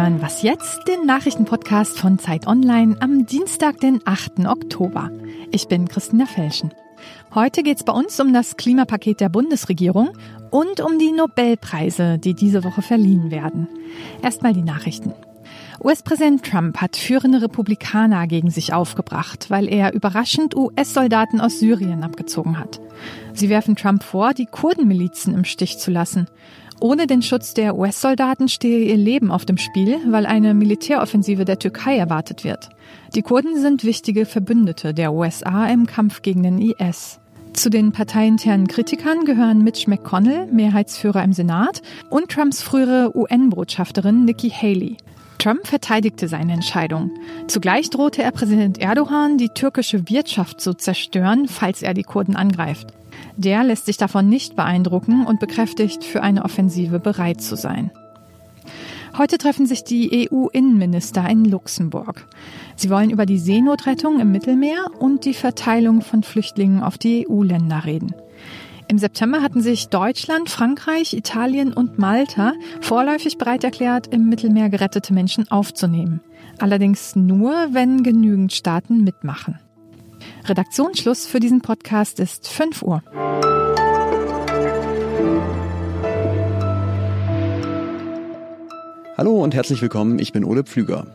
hören Was jetzt, den Nachrichtenpodcast von Zeit Online am Dienstag, den 8. Oktober. Ich bin Christina Felschen. Heute geht es bei uns um das Klimapaket der Bundesregierung und um die Nobelpreise, die diese Woche verliehen werden. Erstmal die Nachrichten. US-Präsident Trump hat führende Republikaner gegen sich aufgebracht, weil er überraschend US-Soldaten aus Syrien abgezogen hat. Sie werfen Trump vor, die Kurdenmilizen im Stich zu lassen. Ohne den Schutz der US-Soldaten stehe ihr Leben auf dem Spiel, weil eine Militäroffensive der Türkei erwartet wird. Die Kurden sind wichtige Verbündete der USA im Kampf gegen den IS. Zu den parteiinternen Kritikern gehören Mitch McConnell, Mehrheitsführer im Senat, und Trumps frühere UN-Botschafterin Nikki Haley. Trump verteidigte seine Entscheidung. Zugleich drohte er Präsident Erdogan, die türkische Wirtschaft zu zerstören, falls er die Kurden angreift. Der lässt sich davon nicht beeindrucken und bekräftigt, für eine Offensive bereit zu sein. Heute treffen sich die EU-Innenminister in Luxemburg. Sie wollen über die Seenotrettung im Mittelmeer und die Verteilung von Flüchtlingen auf die EU-Länder reden. Im September hatten sich Deutschland, Frankreich, Italien und Malta vorläufig bereit erklärt, im Mittelmeer gerettete Menschen aufzunehmen. Allerdings nur, wenn genügend Staaten mitmachen. Redaktionsschluss für diesen Podcast ist 5 Uhr. Hallo und herzlich willkommen, ich bin Ole Pflüger.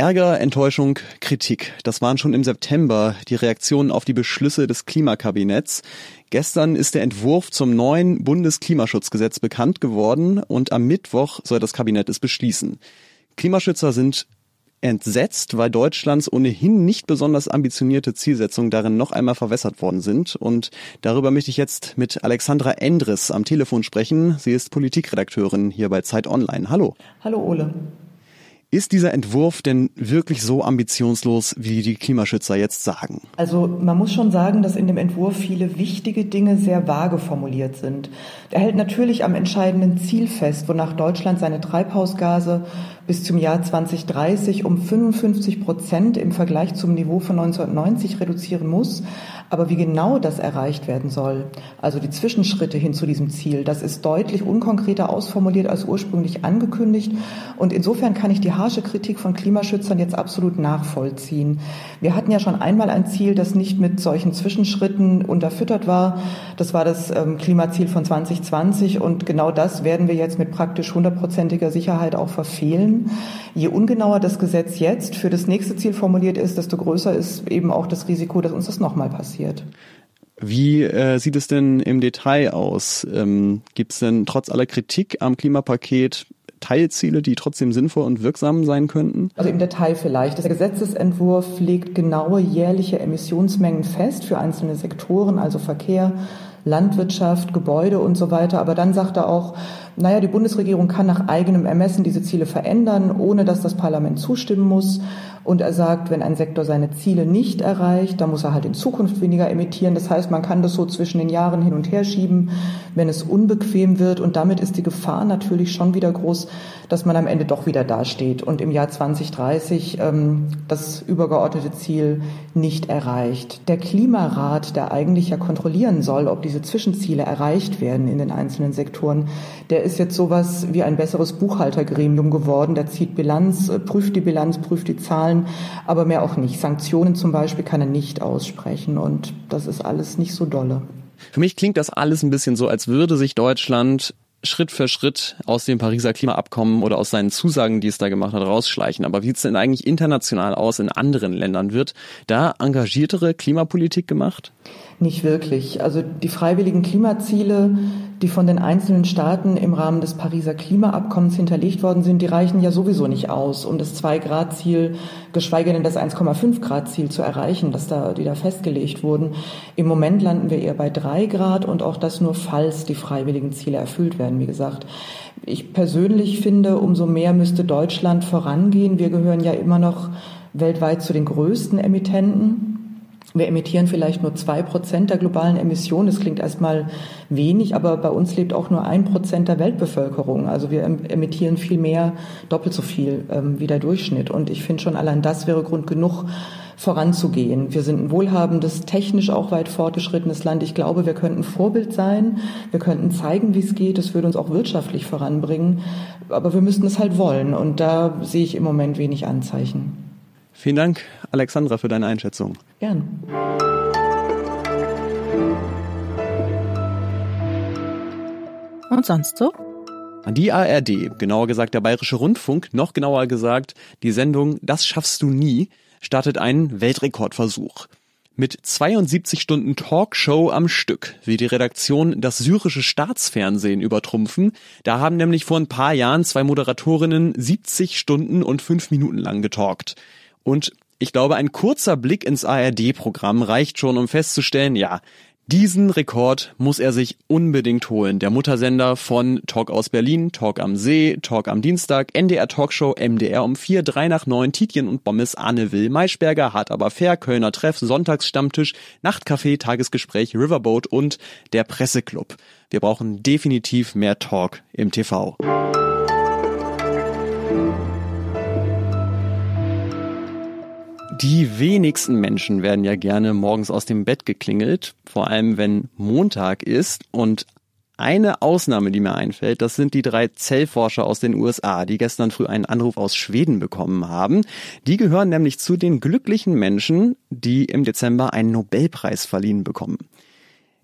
Ärger, Enttäuschung, Kritik. Das waren schon im September die Reaktionen auf die Beschlüsse des Klimakabinetts. Gestern ist der Entwurf zum neuen Bundesklimaschutzgesetz bekannt geworden und am Mittwoch soll das Kabinett es beschließen. Klimaschützer sind entsetzt, weil Deutschlands ohnehin nicht besonders ambitionierte Zielsetzungen darin noch einmal verwässert worden sind. Und darüber möchte ich jetzt mit Alexandra Endres am Telefon sprechen. Sie ist Politikredakteurin hier bei Zeit Online. Hallo. Hallo Ole. Ist dieser Entwurf denn wirklich so ambitionslos, wie die Klimaschützer jetzt sagen? Also man muss schon sagen, dass in dem Entwurf viele wichtige Dinge sehr vage formuliert sind. Er hält natürlich am entscheidenden Ziel fest, wonach Deutschland seine Treibhausgase bis zum Jahr 2030 um 55 Prozent im Vergleich zum Niveau von 1990 reduzieren muss. Aber wie genau das erreicht werden soll, also die Zwischenschritte hin zu diesem Ziel, das ist deutlich unkonkreter ausformuliert als ursprünglich angekündigt. Und insofern kann ich die harsche Kritik von Klimaschützern jetzt absolut nachvollziehen. Wir hatten ja schon einmal ein Ziel, das nicht mit solchen Zwischenschritten unterfüttert war. Das war das ähm, Klimaziel von 2020. Und genau das werden wir jetzt mit praktisch hundertprozentiger Sicherheit auch verfehlen. Je ungenauer das Gesetz jetzt für das nächste Ziel formuliert ist, desto größer ist eben auch das Risiko, dass uns das nochmal passiert passiert. Wie äh, sieht es denn im Detail aus? Ähm, Gibt es denn trotz aller Kritik am Klimapaket Teilziele, die trotzdem sinnvoll und wirksam sein könnten? Also im Detail vielleicht. Der Gesetzesentwurf legt genaue jährliche Emissionsmengen fest für einzelne Sektoren, also Verkehr, Landwirtschaft, Gebäude und so weiter. Aber dann sagt er auch, naja, die Bundesregierung kann nach eigenem Ermessen diese Ziele verändern, ohne dass das Parlament zustimmen muss. Und er sagt, wenn ein Sektor seine Ziele nicht erreicht, dann muss er halt in Zukunft weniger emittieren. Das heißt, man kann das so zwischen den Jahren hin und her schieben, wenn es unbequem wird. Und damit ist die Gefahr natürlich schon wieder groß, dass man am Ende doch wieder dasteht und im Jahr 2030 ähm, das übergeordnete Ziel nicht erreicht. Der Klimarat, der eigentlich ja kontrollieren soll, ob diese Zwischenziele erreicht werden in den einzelnen Sektoren, der ist jetzt sowas wie ein besseres Buchhaltergremium geworden. Der zieht Bilanz, äh, prüft die Bilanz, prüft die Zahlen, aber mehr auch nicht. Sanktionen zum Beispiel kann er nicht aussprechen und das ist alles nicht so dolle. Für mich klingt das alles ein bisschen so, als würde sich Deutschland Schritt für Schritt aus dem Pariser Klimaabkommen oder aus seinen Zusagen, die es da gemacht hat, rausschleichen. Aber wie sieht es denn eigentlich international aus in anderen Ländern? Wird da engagiertere Klimapolitik gemacht? Nicht wirklich. Also die freiwilligen Klimaziele, die von den einzelnen Staaten im Rahmen des Pariser Klimaabkommens hinterlegt worden sind, die reichen ja sowieso nicht aus, um das 2-Grad-Ziel, geschweige denn das 1,5-Grad-Ziel zu erreichen, das da, die da festgelegt wurden. Im Moment landen wir eher bei 3 Grad und auch das nur, falls die freiwilligen Ziele erfüllt werden, wie gesagt. Ich persönlich finde, umso mehr müsste Deutschland vorangehen. Wir gehören ja immer noch weltweit zu den größten Emittenten. Wir emittieren vielleicht nur zwei Prozent der globalen Emissionen. Das klingt erstmal wenig, aber bei uns lebt auch nur ein Prozent der Weltbevölkerung. Also wir emittieren viel mehr, doppelt so viel ähm, wie der Durchschnitt. Und ich finde schon allein das wäre Grund genug, voranzugehen. Wir sind ein wohlhabendes, technisch auch weit fortgeschrittenes Land. Ich glaube, wir könnten Vorbild sein. Wir könnten zeigen, wie es geht. Es würde uns auch wirtschaftlich voranbringen. Aber wir müssten es halt wollen. Und da sehe ich im Moment wenig Anzeichen. Vielen Dank, Alexandra, für deine Einschätzung. Gern. Und sonst so? Die ARD, genauer gesagt der Bayerische Rundfunk, noch genauer gesagt die Sendung Das schaffst du nie, startet einen Weltrekordversuch. Mit 72 Stunden Talkshow am Stück will die Redaktion das syrische Staatsfernsehen übertrumpfen. Da haben nämlich vor ein paar Jahren zwei Moderatorinnen 70 Stunden und 5 Minuten lang getalkt. Und ich glaube, ein kurzer Blick ins ARD-Programm reicht schon, um festzustellen, ja, diesen Rekord muss er sich unbedingt holen. Der Muttersender von Talk aus Berlin, Talk am See, Talk am Dienstag, NDR Talkshow, MDR um 4, 3 nach 9, Tietjen und Bommes, Anne Will, Maischberger, Hart aber fair, Kölner Treff, Sonntagsstammtisch, Nachtcafé, Tagesgespräch, Riverboat und der Presseclub. Wir brauchen definitiv mehr Talk im TV. Die wenigsten Menschen werden ja gerne morgens aus dem Bett geklingelt, vor allem wenn Montag ist und eine Ausnahme, die mir einfällt, das sind die drei Zellforscher aus den USA, die gestern früh einen Anruf aus Schweden bekommen haben. Die gehören nämlich zu den glücklichen Menschen, die im Dezember einen Nobelpreis verliehen bekommen.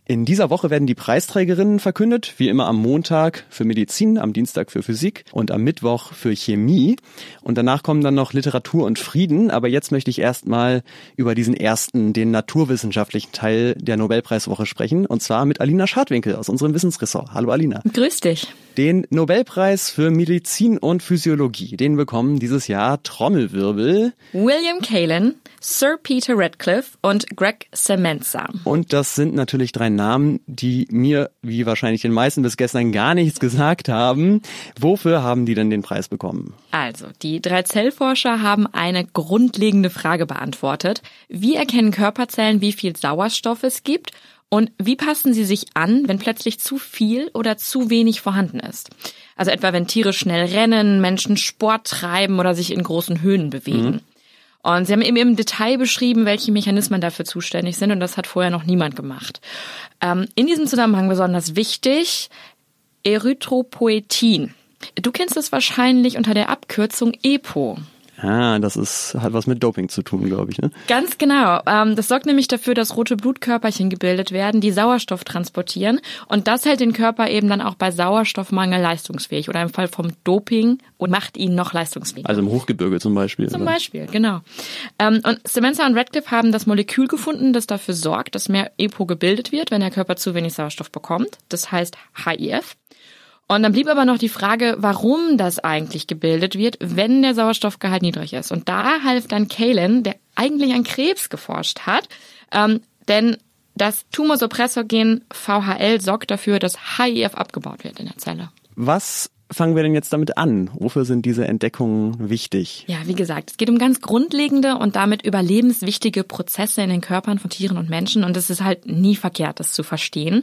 In dieser Woche werden die Preisträgerinnen verkündet, wie immer am Montag für Medizin, am Dienstag für Physik und am Mittwoch für Chemie. Und danach kommen dann noch Literatur und Frieden. Aber jetzt möchte ich erstmal über diesen ersten, den naturwissenschaftlichen Teil der Nobelpreiswoche sprechen. Und zwar mit Alina Schadwinkel aus unserem Wissensressort. Hallo Alina. Grüß dich. Den Nobelpreis für Medizin und Physiologie, den bekommen dieses Jahr Trommelwirbel. William Kalin, Sir Peter Radcliffe und Greg Semenza. Und das sind natürlich drei Namen, die mir, wie wahrscheinlich den meisten bis gestern, gar nichts gesagt haben. Wofür haben die denn den Preis bekommen? Also, die drei Zellforscher haben eine grundlegende Frage beantwortet. Wie erkennen Körperzellen, wie viel Sauerstoff es gibt? Und wie passen sie sich an, wenn plötzlich zu viel oder zu wenig vorhanden ist? Also etwa wenn Tiere schnell rennen, Menschen Sport treiben oder sich in großen Höhen bewegen. Mhm. Und sie haben eben im Detail beschrieben, welche Mechanismen dafür zuständig sind und das hat vorher noch niemand gemacht. Ähm, in diesem Zusammenhang besonders wichtig, Erythropoetin. Du kennst es wahrscheinlich unter der Abkürzung EPO. Ah, das ist, hat was mit Doping zu tun, glaube ich, ne? Ganz genau. Ähm, das sorgt nämlich dafür, dass rote Blutkörperchen gebildet werden, die Sauerstoff transportieren. Und das hält den Körper eben dann auch bei Sauerstoffmangel leistungsfähig oder im Fall vom Doping und macht ihn noch leistungsfähiger. Also im Hochgebirge zum Beispiel. Zum oder? Beispiel, genau. Ähm, und Semenza und Radcliffe haben das Molekül gefunden, das dafür sorgt, dass mehr EPO gebildet wird, wenn der Körper zu wenig Sauerstoff bekommt. Das heißt HIF. Und dann blieb aber noch die Frage, warum das eigentlich gebildet wird, wenn der Sauerstoffgehalt niedrig ist. Und da half dann Kalen, der eigentlich an Krebs geforscht hat, ähm, denn das Tumorsuppressorgen VHL sorgt dafür, dass HIF abgebaut wird in der Zelle. Was fangen wir denn jetzt damit an? Wofür sind diese Entdeckungen wichtig? Ja, wie gesagt, es geht um ganz grundlegende und damit überlebenswichtige Prozesse in den Körpern von Tieren und Menschen und es ist halt nie verkehrt, das zu verstehen.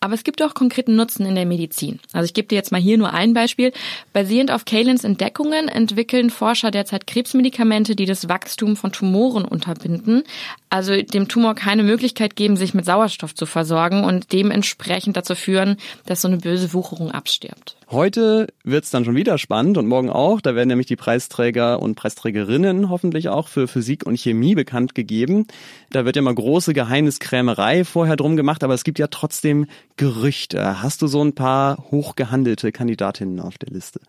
Aber es gibt auch konkreten Nutzen in der Medizin. Also ich gebe dir jetzt mal hier nur ein Beispiel. Basierend auf Kalins Entdeckungen entwickeln Forscher derzeit Krebsmedikamente, die das Wachstum von Tumoren unterbinden, also dem Tumor keine Möglichkeit geben, sich mit Sauerstoff zu versorgen und dementsprechend dazu führen, dass so eine böse Wucherung abstirbt. Heute wird's dann schon wieder spannend und morgen auch. Da werden nämlich die Preisträger und Preisträgerinnen hoffentlich auch für Physik und Chemie bekannt gegeben. Da wird ja mal große Geheimniskrämerei vorher drum gemacht, aber es gibt ja trotzdem Gerüchte. Hast du so ein paar hochgehandelte Kandidatinnen auf der Liste?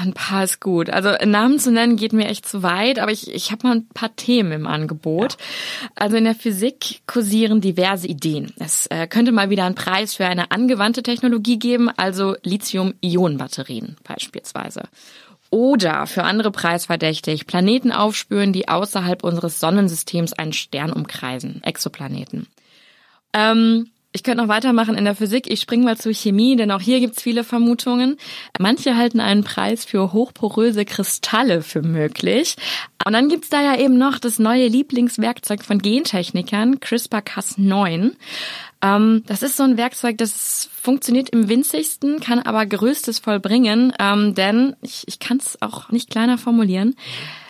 Ein paar ist gut. Also Namen zu nennen geht mir echt zu weit, aber ich, ich habe mal ein paar Themen im Angebot. Ja. Also in der Physik kursieren diverse Ideen. Es äh, könnte mal wieder einen Preis für eine angewandte Technologie geben, also Lithium-Ionen-Batterien beispielsweise. Oder für andere preisverdächtig, Planeten aufspüren, die außerhalb unseres Sonnensystems einen Stern umkreisen, Exoplaneten. Ähm, ich könnte noch weitermachen in der Physik. Ich springe mal zur Chemie, denn auch hier gibt's viele Vermutungen. Manche halten einen Preis für hochporöse Kristalle für möglich. Und dann gibt's da ja eben noch das neue Lieblingswerkzeug von Gentechnikern, CRISPR-Cas9. Ähm, das ist so ein Werkzeug, das funktioniert im winzigsten, kann aber Gerüstes vollbringen, ähm, denn ich, ich kann es auch nicht kleiner formulieren.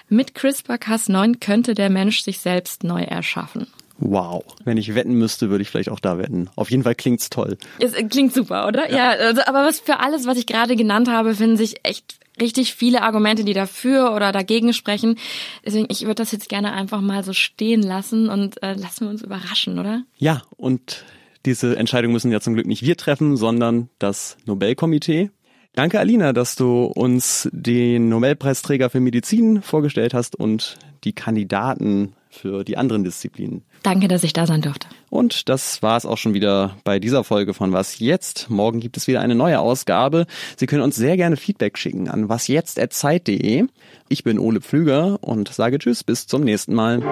Mit CRISPR-Cas9 könnte der Mensch sich selbst neu erschaffen. Wow. Wenn ich wetten müsste, würde ich vielleicht auch da wetten. Auf jeden Fall klingt's toll. Es klingt super, oder? Ja, ja also, aber was für alles, was ich gerade genannt habe, finden sich echt richtig viele Argumente, die dafür oder dagegen sprechen. Deswegen, ich würde das jetzt gerne einfach mal so stehen lassen und äh, lassen wir uns überraschen, oder? Ja, und diese Entscheidung müssen ja zum Glück nicht wir treffen, sondern das Nobelkomitee. Danke, Alina, dass du uns den Nobelpreisträger für Medizin vorgestellt hast und die Kandidaten für die anderen Disziplinen. Danke, dass ich da sein durfte. Und das war es auch schon wieder bei dieser Folge von Was jetzt. Morgen gibt es wieder eine neue Ausgabe. Sie können uns sehr gerne Feedback schicken an wasjetzt@zeit.de. Ich bin Ole Pflüger und sage Tschüss, bis zum nächsten Mal.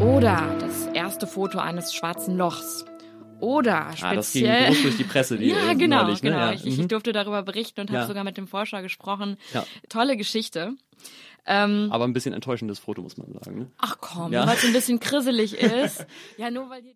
Oder das erste Foto eines schwarzen Lochs. Oder speziell. Ah, das ging groß durch die Presse. Die ja, genau, neulich, ne? genau. Ja. Ich, ich, mhm. durfte darüber berichten und ja. habe sogar mit dem Forscher gesprochen. Ja. Tolle Geschichte. Ähm, Aber ein bisschen enttäuschendes Foto, muss man sagen. Ne? Ach komm, ja. weil es ein bisschen krisselig ist. ja, nur weil hier